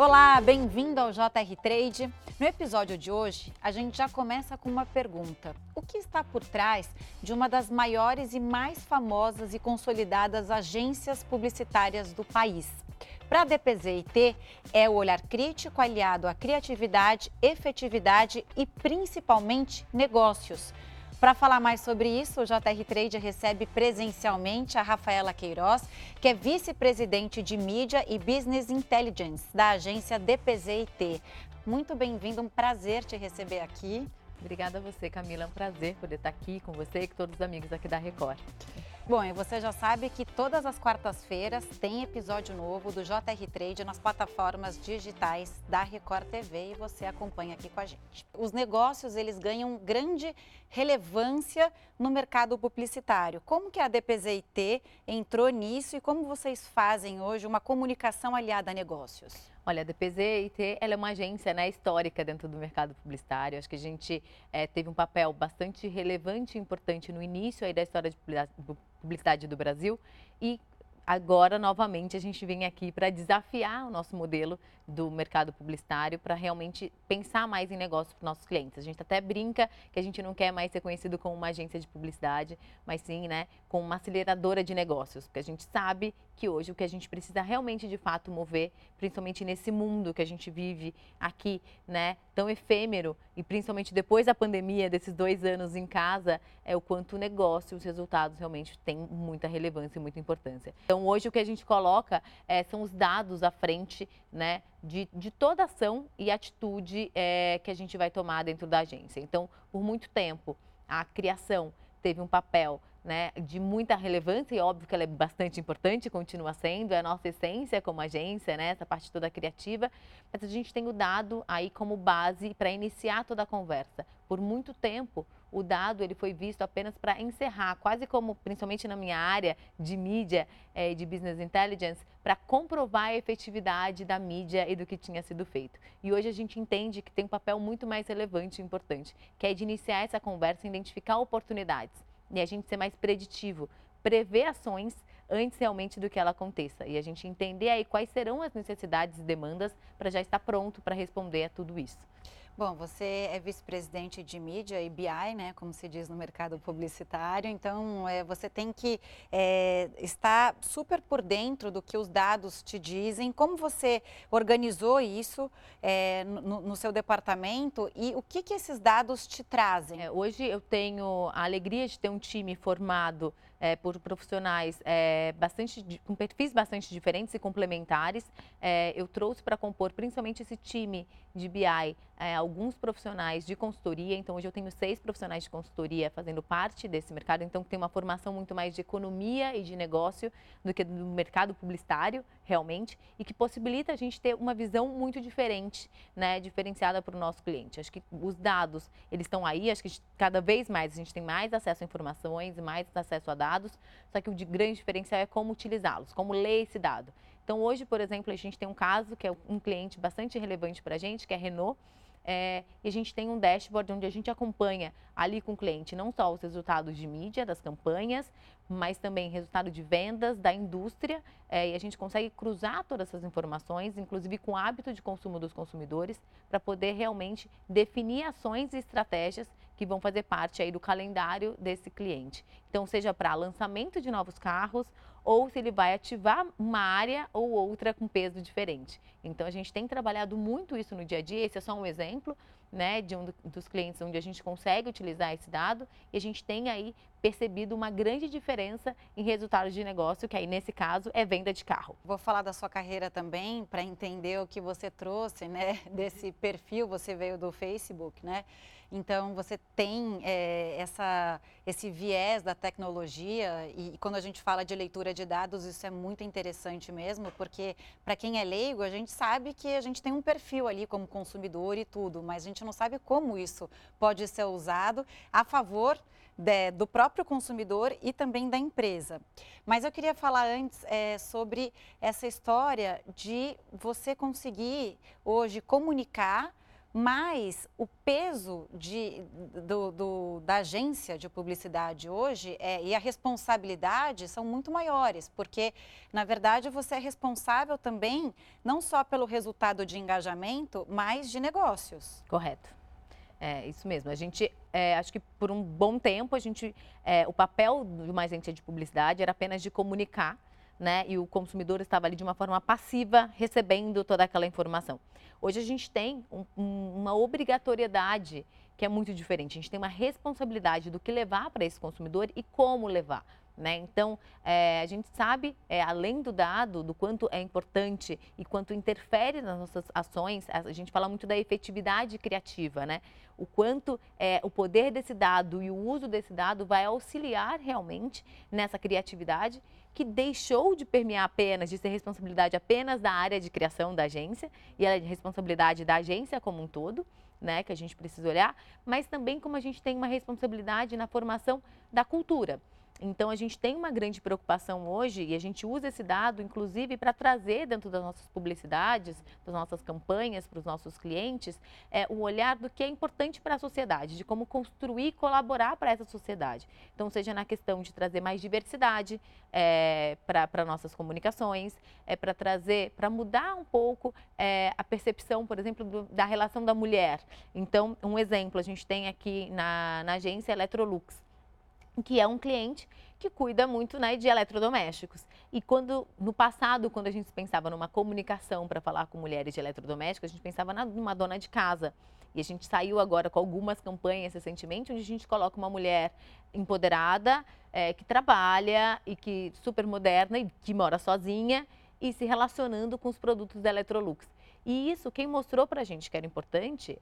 Olá, bem-vindo ao JR Trade. No episódio de hoje, a gente já começa com uma pergunta: O que está por trás de uma das maiores e mais famosas e consolidadas agências publicitárias do país? Para a DPZ-IT, é o olhar crítico aliado à criatividade, efetividade e principalmente negócios. Para falar mais sobre isso, o JR Trade recebe presencialmente a Rafaela Queiroz, que é vice-presidente de mídia e business intelligence da agência DPZ-IT. Muito bem-vindo, um prazer te receber aqui. Obrigada a você, Camila. É um prazer poder estar aqui com você e com todos os amigos aqui da Record. Bom, e você já sabe que todas as quartas-feiras tem episódio novo do JR Trade nas plataformas digitais da Record TV e você acompanha aqui com a gente. Os negócios, eles ganham grande relevância no mercado publicitário. Como que a DPZIT entrou nisso e como vocês fazem hoje uma comunicação aliada a negócios? Olha, a DPZ-IT ela é uma agência né, histórica dentro do mercado publicitário. Acho que a gente é, teve um papel bastante relevante e importante no início aí da história de publicidade do Brasil e agora, novamente, a gente vem aqui para desafiar o nosso modelo do mercado publicitário para realmente pensar mais em negócio para os nossos clientes. A gente até brinca que a gente não quer mais ser conhecido como uma agência de publicidade, mas sim, né, como uma aceleradora de negócios, porque a gente sabe que hoje o que a gente precisa realmente de fato mover, principalmente nesse mundo que a gente vive aqui, né, tão efêmero e principalmente depois da pandemia, desses dois anos em casa, é o quanto o negócio, os resultados realmente têm muita relevância e muita importância. Então hoje o que a gente coloca é, são os dados à frente, né, de, de toda ação e atitude é, que a gente vai tomar dentro da agência. Então, por muito tempo, a criação teve um papel né, de muita relevância e óbvio que ela é bastante importante, continua sendo, é a nossa essência como agência, né, essa parte toda criativa, mas a gente tem o dado aí como base para iniciar toda a conversa. Por muito tempo, o dado ele foi visto apenas para encerrar, quase como, principalmente na minha área de mídia e eh, de business intelligence, para comprovar a efetividade da mídia e do que tinha sido feito. E hoje a gente entende que tem um papel muito mais relevante e importante, que é de iniciar essa conversa e identificar oportunidades. E a gente ser mais preditivo, prever ações antes realmente do que ela aconteça. E a gente entender aí quais serão as necessidades e demandas para já estar pronto para responder a tudo isso. Bom, você é vice-presidente de mídia e BI, né, como se diz no mercado publicitário, então é, você tem que é, estar super por dentro do que os dados te dizem, como você organizou isso é, no, no, seu departamento e o que, que esses dados te trazem? É, hoje eu tenho a alegria de ter um time formado é, por profissionais é, bastante, com perfis bastante diferentes e complementares. É, eu trouxe para compor principalmente esse time de BI é, alguns profissionais de consultoria. Então, hoje eu tenho seis profissionais de consultoria fazendo parte desse mercado. Então, tem uma formação muito mais de economia e de negócio do que do mercado publicitário, realmente, e que possibilita a gente ter uma visão muito diferente, né, diferenciada para o nosso cliente. Acho que os dados, eles estão aí. Acho que cada vez mais a gente tem mais acesso a informações, mais acesso a dados só que o de grande diferencial é como utilizá-los, como ler esse dado. Então, hoje, por exemplo, a gente tem um caso que é um cliente bastante relevante para a gente, que é a Renault, é, e a gente tem um dashboard onde a gente acompanha ali com o cliente não só os resultados de mídia, das campanhas, mas também resultado de vendas da indústria. É, e a gente consegue cruzar todas essas informações, inclusive com o hábito de consumo dos consumidores, para poder realmente definir ações e estratégias que vão fazer parte aí do calendário desse cliente. Então, seja para lançamento de novos carros ou se ele vai ativar uma área ou outra com peso diferente. Então, a gente tem trabalhado muito isso no dia a dia. Esse é só um exemplo né, de um dos clientes onde a gente consegue utilizar esse dado e a gente tem aí percebido uma grande diferença em resultados de negócio, que aí nesse caso é venda de carro. Vou falar da sua carreira também para entender o que você trouxe, né, desse perfil, você veio do Facebook, né? Então, você tem é, essa, esse viés da tecnologia e, e, quando a gente fala de leitura de dados, isso é muito interessante mesmo, porque para quem é leigo, a gente sabe que a gente tem um perfil ali como consumidor e tudo, mas a gente não sabe como isso pode ser usado a favor de, do próprio consumidor e também da empresa. Mas eu queria falar antes é, sobre essa história de você conseguir hoje comunicar mas o peso de, do, do, da agência de publicidade hoje é, e a responsabilidade são muito maiores, porque, na verdade, você é responsável também não só pelo resultado de engajamento, mas de negócios. Correto. É isso mesmo. A gente, é, acho que por um bom tempo, a gente, é, o papel de uma agência de publicidade era apenas de comunicar né? E o consumidor estava ali de uma forma passiva, recebendo toda aquela informação. Hoje a gente tem um, um, uma obrigatoriedade que é muito diferente. A gente tem uma responsabilidade do que levar para esse consumidor e como levar. Né? Então, é, a gente sabe, é, além do dado, do quanto é importante e quanto interfere nas nossas ações, a gente fala muito da efetividade criativa, né? O quanto é, o poder desse dado e o uso desse dado vai auxiliar realmente nessa criatividade que deixou de permear apenas, de ser responsabilidade apenas da área de criação da agência, e ela é de responsabilidade da agência como um todo, né, que a gente precisa olhar, mas também como a gente tem uma responsabilidade na formação da cultura. Então, a gente tem uma grande preocupação hoje e a gente usa esse dado, inclusive, para trazer dentro das nossas publicidades, das nossas campanhas para os nossos clientes, é, olhar do que é importante para a sociedade, de como construir e colaborar para essa sociedade. Então, seja na questão de trazer mais diversidade é, para nossas comunicações, é para trazer, para mudar um pouco é, a percepção, por exemplo, do, da relação da mulher. Então, um exemplo, a gente tem aqui na, na agência Electrolux que é um cliente que cuida muito né, de eletrodomésticos. E quando no passado, quando a gente pensava numa comunicação para falar com mulheres de eletrodomésticos, a gente pensava numa dona de casa. E a gente saiu agora com algumas campanhas recentemente, onde a gente coloca uma mulher empoderada, é, que trabalha e que super moderna e que mora sozinha e se relacionando com os produtos da Electrolux. E isso, quem mostrou para a gente que era importante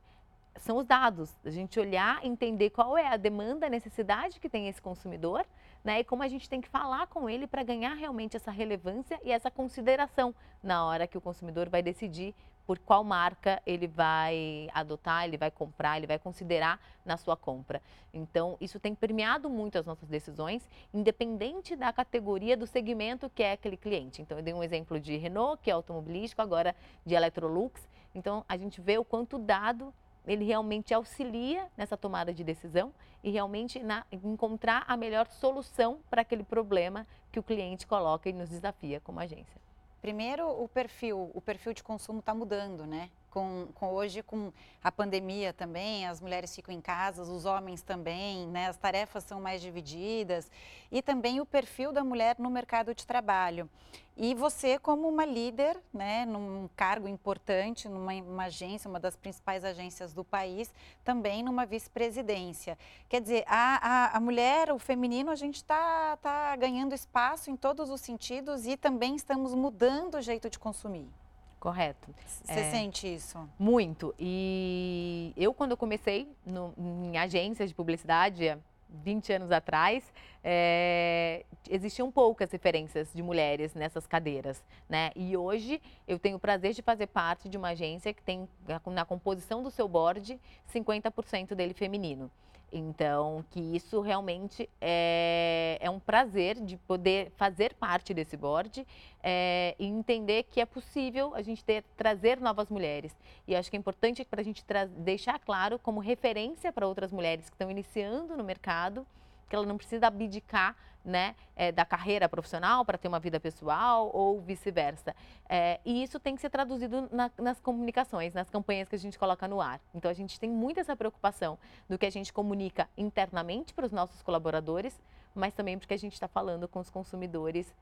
são os dados, a gente olhar, entender qual é a demanda, a necessidade que tem esse consumidor, né? E como a gente tem que falar com ele para ganhar realmente essa relevância e essa consideração na hora que o consumidor vai decidir por qual marca ele vai adotar, ele vai comprar, ele vai considerar na sua compra. Então, isso tem permeado muito as nossas decisões, independente da categoria do segmento que é aquele cliente. Então, eu dei um exemplo de Renault, que é automobilístico, agora de Electrolux. Então, a gente vê o quanto dado ele realmente auxilia nessa tomada de decisão e realmente na, encontrar a melhor solução para aquele problema que o cliente coloca e nos desafia como agência. Primeiro, o perfil, o perfil de consumo está mudando, né? Com, com, hoje, com a pandemia também, as mulheres ficam em casa, os homens também, né? As tarefas são mais divididas e também o perfil da mulher no mercado de trabalho. E você, como uma líder, né, num cargo importante, numa agência, uma das principais agências do país, também numa vice-presidência. Quer dizer, a, a, a, mulher, o feminino, a gente está tá ganhando espaço em todos os sentidos e também estamos mudando o jeito de consumir. Correto. Você é, sente isso? Muito. E eu, quando eu comecei no, em agências de publicidade, 20 anos atrás, é, existiam poucas referências de mulheres nessas cadeiras, né? E hoje eu tenho o prazer de fazer parte de uma agência que tem na composição do seu board 50% dele feminino. Então, que isso realmente é, é um prazer de poder fazer parte desse board é, e entender que é possível a gente ter, trazer novas mulheres. E acho que é importante para a gente deixar claro como referência para outras mulheres que estão iniciando no mercado, que ela não precisa abdicar né, é, da carreira profissional para ter uma vida pessoal ou vice-versa. É, e isso tem que ser traduzido na, nas comunicações, nas campanhas que a gente coloca no ar. Então a gente tem muito essa preocupação do que a gente comunica internamente para os nossos colaboradores, mas também porque a gente está falando com os consumidores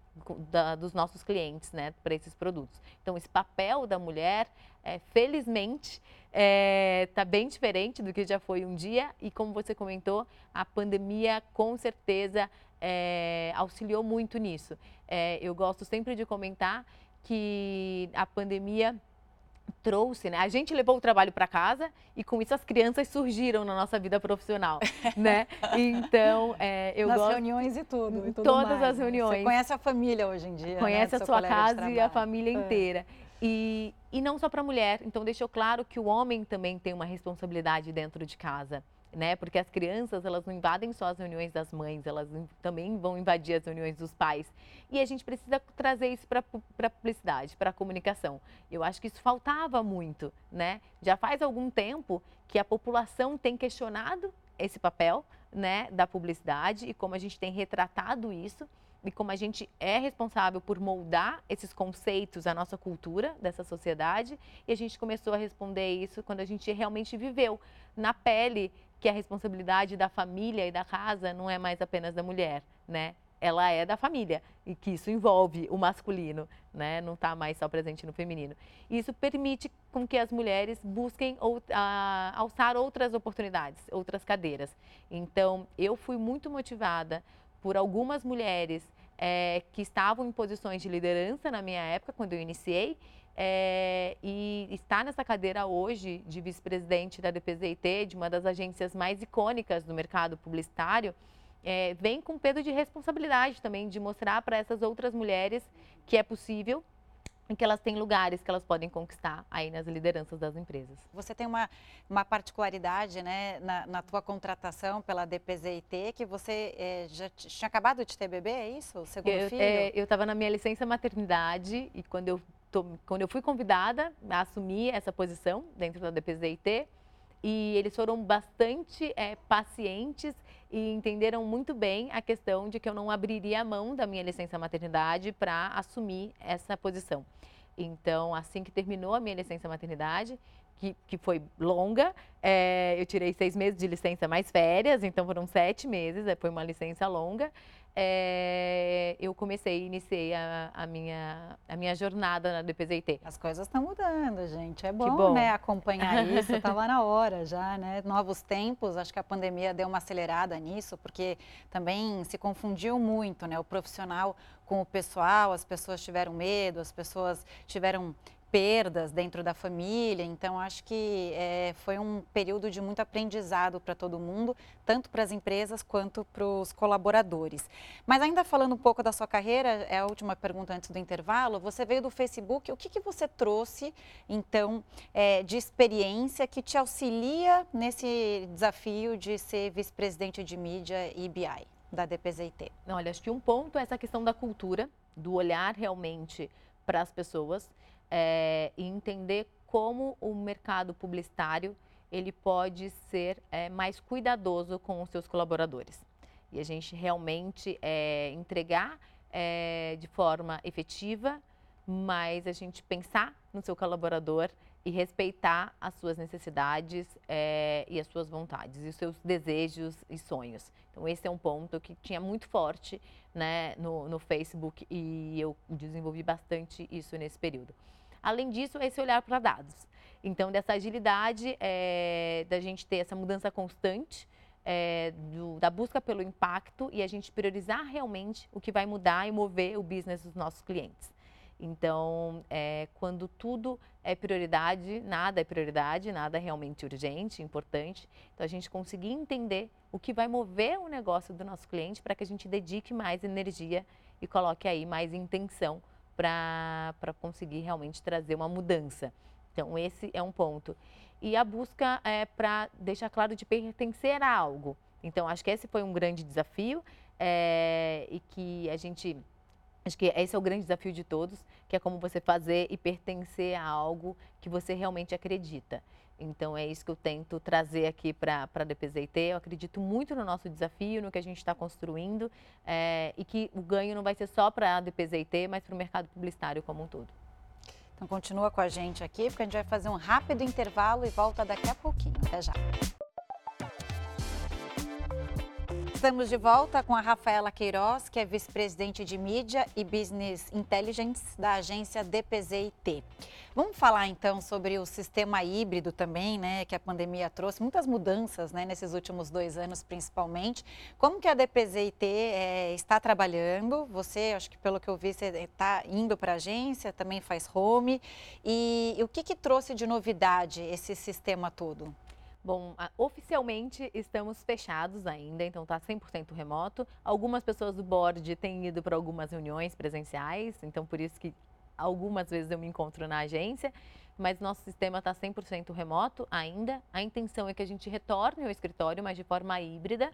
da, dos nossos clientes, né, para esses produtos. Então, esse papel da mulher, é, felizmente, está é, tá bem diferente do que já foi um dia. E como você comentou, a pandemia com certeza é, auxiliou muito nisso. É, eu gosto sempre de comentar que a pandemia trouxe, né? A gente levou o trabalho para casa e com isso as crianças surgiram na nossa vida profissional, né? Então, é, eu Nas gosto... reuniões e tudo, e tudo Todas mais. as reuniões. Você conhece a família hoje em dia, Conhece né? a sua casa e a família é. inteira. E, e não só para a mulher. Então, deixou claro que o homem também tem uma responsabilidade dentro de casa. né? Porque as crianças, elas não invadem só as reuniões das mães, elas também vão invadir as reuniões dos pais. E a gente precisa trazer isso para a publicidade, para a comunicação. Eu acho que isso faltava muito, né? Já faz algum tempo que a população tem questionado esse papel, né, da publicidade e como a gente tem retratado isso e como a gente é responsável por moldar esses conceitos, a nossa cultura dessa sociedade. E a gente começou a responder isso quando a gente realmente viveu na pele que a responsabilidade da família e da casa não é mais apenas da mulher, né? Ela é da família e que isso envolve o masculino, né? Não está mais só presente no feminino. Isso permite com que as mulheres busquem ou, a, alçar outras oportunidades, outras cadeiras. Então, eu fui muito motivada por algumas mulheres é, que estavam em posições de liderança na minha época, quando eu iniciei, é, e está nessa cadeira hoje de vice-presidente da DPZIT, de uma das agências mais icônicas do mercado publicitário, é, vem com peso de responsabilidade também de mostrar para essas outras mulheres que é possível em que elas têm lugares que elas podem conquistar aí nas lideranças das empresas. Você tem uma, uma particularidade né, na, na tua contratação pela DPZIT, que você é, já tinha acabado de ter bebê, é isso? Segundo eu, filho? É, eu estava na minha licença maternidade e quando eu, tô, quando eu fui convidada a assumir essa posição dentro da DPZIT, e eles foram bastante é, pacientes e entenderam muito bem a questão de que eu não abriria a mão da minha licença maternidade para assumir essa posição. Então, assim que terminou a minha licença maternidade, que, que foi longa, é, eu tirei seis meses de licença mais férias, então foram sete meses, foi uma licença longa é, eu comecei, iniciei a, a, minha, a minha jornada na DPZIT. As coisas estão mudando, gente. É bom, bom. Né, acompanhar isso. Estava na hora já, né? Novos tempos. Acho que a pandemia deu uma acelerada nisso, porque também se confundiu muito, né? O profissional com o pessoal. As pessoas tiveram medo, as pessoas tiveram perdas dentro da família. Então, acho que é, foi um período de muito aprendizado para todo mundo, tanto para as empresas quanto para os colaboradores. Mas ainda falando um pouco da sua carreira, é a última pergunta antes do intervalo. Você veio do Facebook, o que, que você trouxe, então, é, de experiência que te auxilia nesse desafio de ser vice-presidente de mídia e BI da DPZIT? Olha, acho que um ponto é essa questão da cultura, do olhar realmente para as pessoas é, e entender como o mercado publicitário ele pode ser é, mais cuidadoso com os seus colaboradores. E a gente realmente é, entregar é, de forma efetiva, mas a gente pensar no seu colaborador e respeitar as suas necessidades é, e as suas vontades, e os seus desejos e sonhos. Então, esse é um ponto que tinha muito forte né, no, no Facebook e eu desenvolvi bastante isso nesse período. Além disso, esse olhar para dados. Então, dessa agilidade, é, da gente ter essa mudança constante, é, do, da busca pelo impacto e a gente priorizar realmente o que vai mudar e mover o business dos nossos clientes. Então, é, quando tudo é prioridade, nada é prioridade, nada é realmente urgente, importante. Então, a gente conseguir entender o que vai mover o negócio do nosso cliente para que a gente dedique mais energia e coloque aí mais intenção para conseguir realmente trazer uma mudança. Então, esse é um ponto. E a busca é para deixar claro de pertencer a algo. Então, acho que esse foi um grande desafio é, e que a gente. Acho que esse é o grande desafio de todos, que é como você fazer e pertencer a algo que você realmente acredita. Então é isso que eu tento trazer aqui para a DPZIT. Eu acredito muito no nosso desafio, no que a gente está construindo é, e que o ganho não vai ser só para a DPZIT, mas para o mercado publicitário como um todo. Então continua com a gente aqui, porque a gente vai fazer um rápido intervalo e volta daqui a pouquinho. Até já. Estamos de volta com a Rafaela Queiroz, que é vice-presidente de mídia e business intelligence da agência DPZIT. Vamos falar então sobre o sistema híbrido também, né, que a pandemia trouxe muitas mudanças, né, nesses últimos dois anos principalmente. Como que a DPZIT é, está trabalhando? Você, acho que pelo que eu vi, você está indo para a agência, também faz home. E, e o que, que trouxe de novidade esse sistema todo? Bom, oficialmente estamos fechados ainda, então está 100% remoto. Algumas pessoas do board têm ido para algumas reuniões presenciais, então por isso que algumas vezes eu me encontro na agência, mas nosso sistema está 100% remoto ainda. A intenção é que a gente retorne ao escritório, mas de forma híbrida.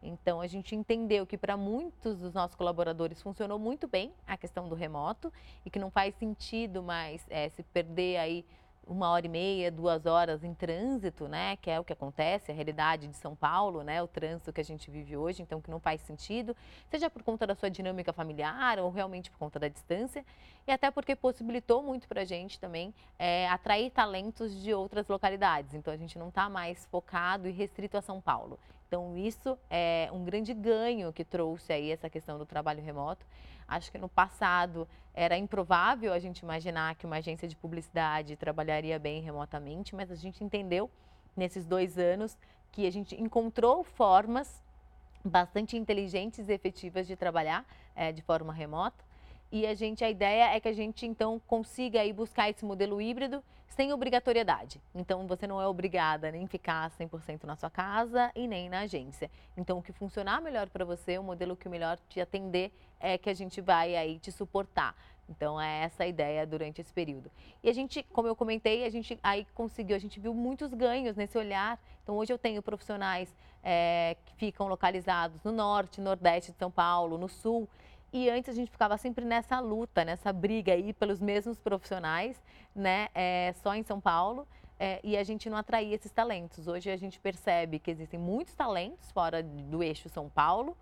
Então, a gente entendeu que para muitos dos nossos colaboradores funcionou muito bem a questão do remoto e que não faz sentido mais é, se perder aí uma hora e meia, duas horas em trânsito, né? Que é o que acontece, a realidade de São Paulo, né? O trânsito que a gente vive hoje, então que não faz sentido, seja por conta da sua dinâmica familiar ou realmente por conta da distância, e até porque possibilitou muito para a gente também é, atrair talentos de outras localidades. Então a gente não está mais focado e restrito a São Paulo. Então, isso é um grande ganho que trouxe aí essa questão do trabalho remoto. Acho que no passado era improvável a gente imaginar que uma agência de publicidade trabalharia bem remotamente, mas a gente entendeu nesses dois anos que a gente encontrou formas bastante inteligentes e efetivas de trabalhar é, de forma remota. E a gente, a ideia é que a gente então consiga aí buscar esse modelo híbrido sem obrigatoriedade. Então você não é obrigada nem ficar 100% na sua casa e nem na agência. Então o que funcionar melhor para você, o modelo que melhor te atender é que a gente vai aí te suportar. Então é essa a ideia durante esse período. E a gente, como eu comentei, a gente aí conseguiu, a gente viu muitos ganhos nesse olhar. Então hoje eu tenho profissionais é, que ficam localizados no norte, nordeste de São Paulo, no sul. E antes a gente ficava sempre nessa luta, nessa briga aí pelos mesmos profissionais, né? É, só em São Paulo. É, e a gente não atraía esses talentos. Hoje a gente percebe que existem muitos talentos fora do eixo São Paulo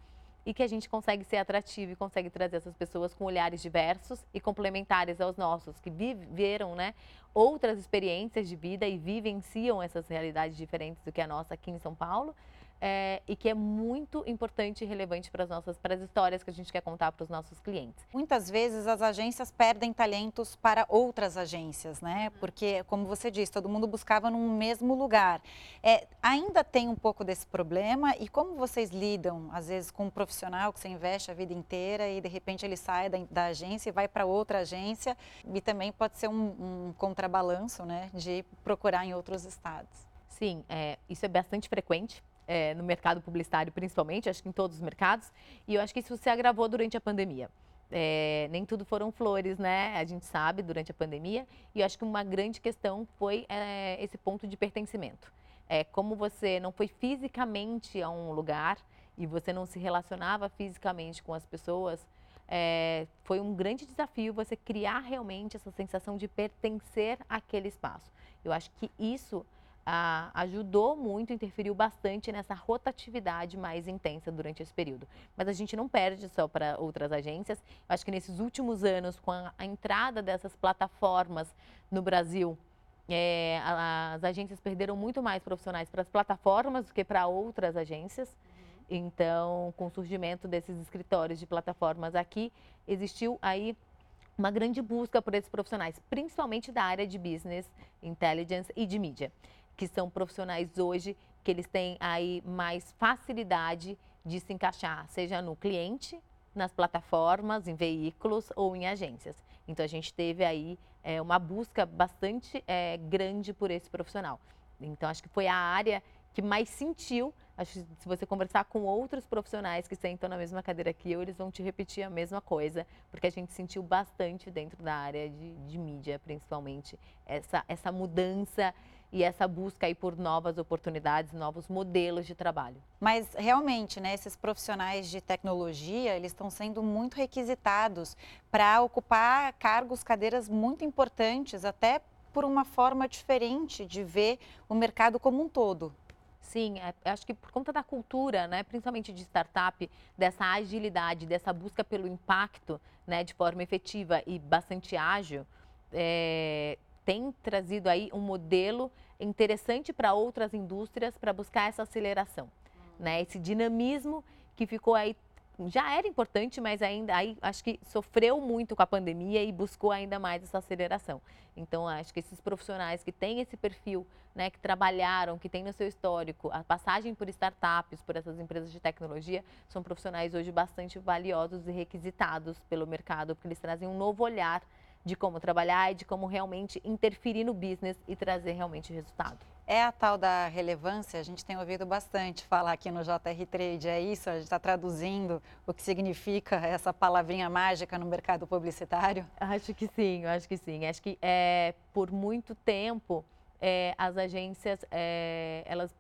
e que a gente consegue ser atrativo e consegue trazer essas pessoas com olhares diversos e complementares aos nossos, que viveram né, outras experiências de vida e vivenciam essas realidades diferentes do que a nossa aqui em São Paulo é, e que é muito importante e relevante para as nossas para as histórias que a gente quer contar para os nossos clientes. Muitas vezes as agências perdem talentos para outras agências, né? Uhum. Porque, como você disse, todo mundo buscava num mesmo lugar. É, ainda tem um pouco desse problema e como vocês lidam, às vezes, com um profissional que você investe a vida inteira e de repente ele sai da, da agência e vai para outra agência e também pode ser um, um contrabalanço, né? De procurar em outros estados. Sim, é, isso é bastante frequente é, no mercado publicitário, principalmente, acho que em todos os mercados, e eu acho que isso se agravou durante a pandemia. É, nem tudo foram flores, né? A gente sabe durante a pandemia, e eu acho que uma grande questão foi é, esse ponto de pertencimento. É, como você não foi fisicamente a um lugar e você não se relacionava fisicamente com as pessoas, é, foi um grande desafio você criar realmente essa sensação de pertencer àquele espaço. Eu acho que isso ah, ajudou muito, interferiu bastante nessa rotatividade mais intensa durante esse período. Mas a gente não perde só para outras agências. Eu acho que nesses últimos anos, com a, a entrada dessas plataformas no Brasil, é, as agências perderam muito mais profissionais para as plataformas do que para outras agências. Uhum. Então, com o surgimento desses escritórios de plataformas aqui, existiu aí uma grande busca por esses profissionais, principalmente da área de business, intelligence e de mídia que são profissionais hoje que eles têm aí mais facilidade de se encaixar, seja no cliente, nas plataformas, em veículos ou em agências. Então a gente teve aí é, uma busca bastante é, grande por esse profissional. Então acho que foi a área que mais sentiu. Acho que se você conversar com outros profissionais que sentam na mesma cadeira que eu, eles vão te repetir a mesma coisa, porque a gente sentiu bastante dentro da área de, de mídia, principalmente, essa, essa mudança e essa busca aí por novas oportunidades, novos modelos de trabalho. Mas realmente, né, esses profissionais de tecnologia, eles estão sendo muito requisitados para ocupar cargos, cadeiras muito importantes, até por uma forma diferente de ver o mercado como um todo. Sim, é, acho que por conta da cultura, né, principalmente de startup, dessa agilidade, dessa busca pelo impacto né, de forma efetiva e bastante ágil, é, tem trazido aí um modelo interessante para outras indústrias para buscar essa aceleração, né? Esse dinamismo que ficou aí já era importante, mas ainda aí acho que sofreu muito com a pandemia e buscou ainda mais essa aceleração. Então acho que esses profissionais que têm esse perfil, né, que trabalharam, que têm no seu histórico a passagem por startups, por essas empresas de tecnologia, são profissionais hoje bastante valiosos e requisitados pelo mercado, porque eles trazem um novo olhar de como trabalhar e de como realmente interferir no business e trazer realmente resultado. É a tal da relevância, a gente tem ouvido bastante falar aqui no JR Trade, é isso? A gente está traduzindo o que significa essa palavrinha mágica no mercado publicitário? Acho que sim, acho que sim. Acho que é, por muito tempo é, as agências é, elas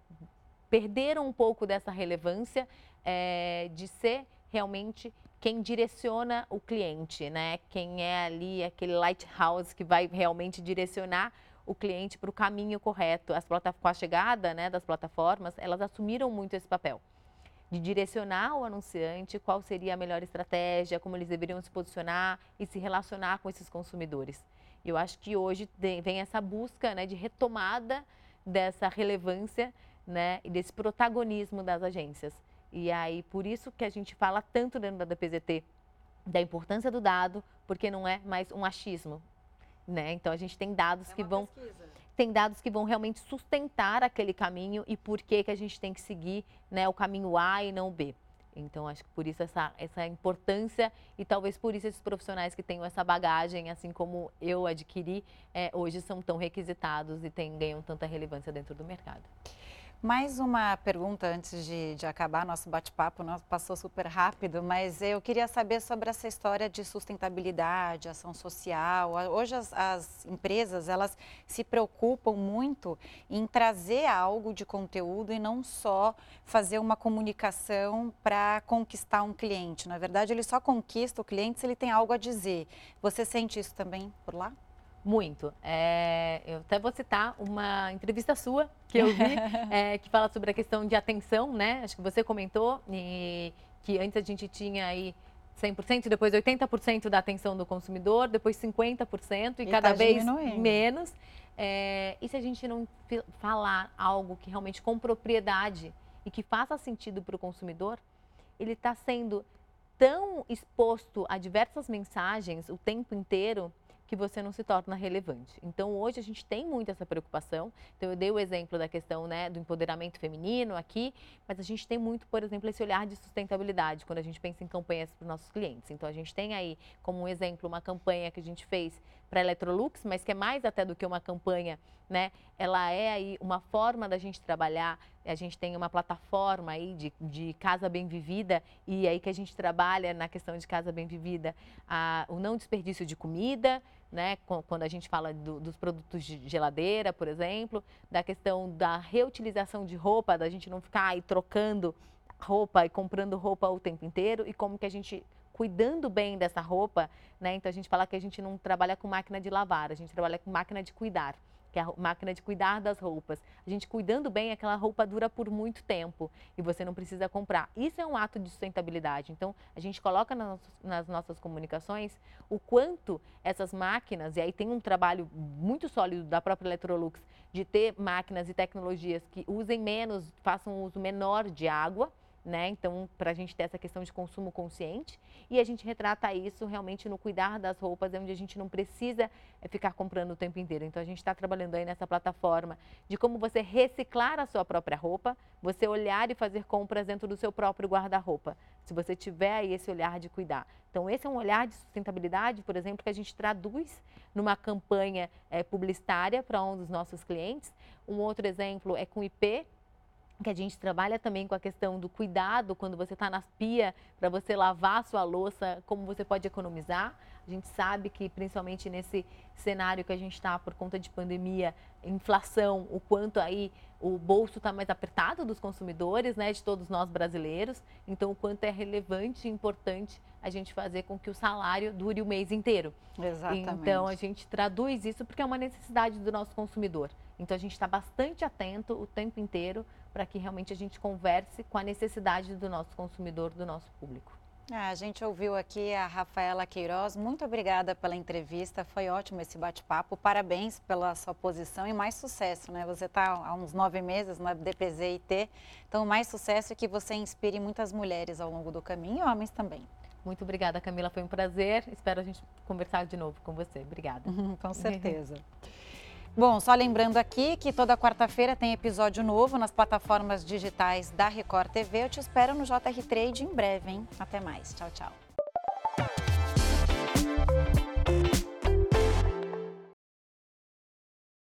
perderam um pouco dessa relevância é, de ser realmente quem direciona o cliente, né? Quem é ali aquele lighthouse que vai realmente direcionar o cliente para o caminho correto. As com a chegada né, das plataformas, elas assumiram muito esse papel de direcionar o anunciante qual seria a melhor estratégia, como eles deveriam se posicionar e se relacionar com esses consumidores. Eu acho que hoje vem essa busca né, de retomada dessa relevância né, e desse protagonismo das agências. E aí, por isso que a gente fala tanto dentro da DPZT da importância do dado, porque não é mais um achismo. Né? Então, a gente tem dados é que vão. Pesquisa. Tem dados que vão realmente sustentar aquele caminho e por que, que a gente tem que seguir né, o caminho A e não o B. Então, acho que por isso essa, essa importância e talvez por isso esses profissionais que tenham essa bagagem, assim como eu adquiri, é, hoje são tão requisitados e tem, ganham tanta relevância dentro do mercado. Mais uma pergunta antes de, de acabar nosso bate-papo, passou super rápido, mas eu queria saber sobre essa história de sustentabilidade, ação social. Hoje as, as empresas elas se preocupam muito em trazer algo de conteúdo e não só fazer uma comunicação para conquistar um cliente. Na verdade, ele só conquista o cliente se ele tem algo a dizer. Você sente isso também por lá? Muito. É, eu até vou citar uma entrevista sua que eu vi, é, que fala sobre a questão de atenção, né? Acho que você comentou e, que antes a gente tinha aí 100%, depois 80% da atenção do consumidor, depois 50% e, e cada tá vez menos. É, e se a gente não falar algo que realmente com propriedade e que faça sentido para o consumidor, ele está sendo tão exposto a diversas mensagens o tempo inteiro que você não se torna relevante. Então, hoje a gente tem muito essa preocupação. Então, eu dei o exemplo da questão né, do empoderamento feminino aqui, mas a gente tem muito, por exemplo, esse olhar de sustentabilidade quando a gente pensa em campanhas para os nossos clientes. Então, a gente tem aí, como um exemplo, uma campanha que a gente fez para a Electrolux, mas que é mais até do que uma campanha, né? Ela é aí uma forma da gente trabalhar. A gente tem uma plataforma aí de, de casa bem vivida e aí que a gente trabalha na questão de casa bem vivida, a, o não desperdício de comida, né? Quando a gente fala do, dos produtos de geladeira, por exemplo, da questão da reutilização de roupa, da gente não ficar aí trocando roupa e comprando roupa o tempo inteiro e como que a gente cuidando bem dessa roupa, né? Então a gente fala que a gente não trabalha com máquina de lavar, a gente trabalha com máquina de cuidar que é a máquina de cuidar das roupas. A gente cuidando bem, aquela roupa dura por muito tempo e você não precisa comprar. Isso é um ato de sustentabilidade. Então, a gente coloca nas, nossas comunicações o quanto essas máquinas, e aí tem um trabalho muito sólido da própria Electrolux de ter máquinas e tecnologias que usem menos, façam uso menor de água né? Então, para a gente ter essa questão de consumo consciente e a gente retrata isso realmente no cuidar das roupas, onde a gente não precisa eh, ficar comprando o tempo inteiro. Então, a gente está trabalhando aí nessa plataforma de como você reciclar a sua própria roupa, você olhar e fazer compras dentro do seu próprio guarda-roupa, se você tiver aí esse olhar de cuidar. Então, esse é um olhar de sustentabilidade, por exemplo, que a gente traduz numa campanha é, publicitária para um dos nossos clientes. Um outro exemplo é com IP, que a gente trabalha também com a questão do cuidado quando você está na pia para você lavar a sua louça, como você pode economizar. A gente sabe que principalmente nesse cenário que a gente está por conta de pandemia, inflação, o quanto aí o bolso está mais apertado dos consumidores, né, de todos nós brasileiros. Então, o quanto é relevante e importante a gente fazer com que o salário dure o mês inteiro. Exatamente. Então, a gente traduz isso porque é uma necessidade do nosso consumidor. Então, a gente está bastante atento o tempo inteiro para que realmente a gente converse com a necessidade do nosso consumidor, do nosso público. Ah, a gente ouviu aqui a Rafaela Queiroz. Muito obrigada pela entrevista. Foi ótimo esse bate-papo. Parabéns pela sua posição e mais sucesso, né? Você está há uns nove meses na DPZIT. Então, mais sucesso e que você inspire muitas mulheres ao longo do caminho e homens também. Muito obrigada, Camila. Foi um prazer. Espero a gente conversar de novo com você. Obrigada. com certeza. Bom, só lembrando aqui que toda quarta-feira tem episódio novo nas plataformas digitais da Record TV. Eu te espero no JR Trade em breve, hein? Até mais. Tchau, tchau.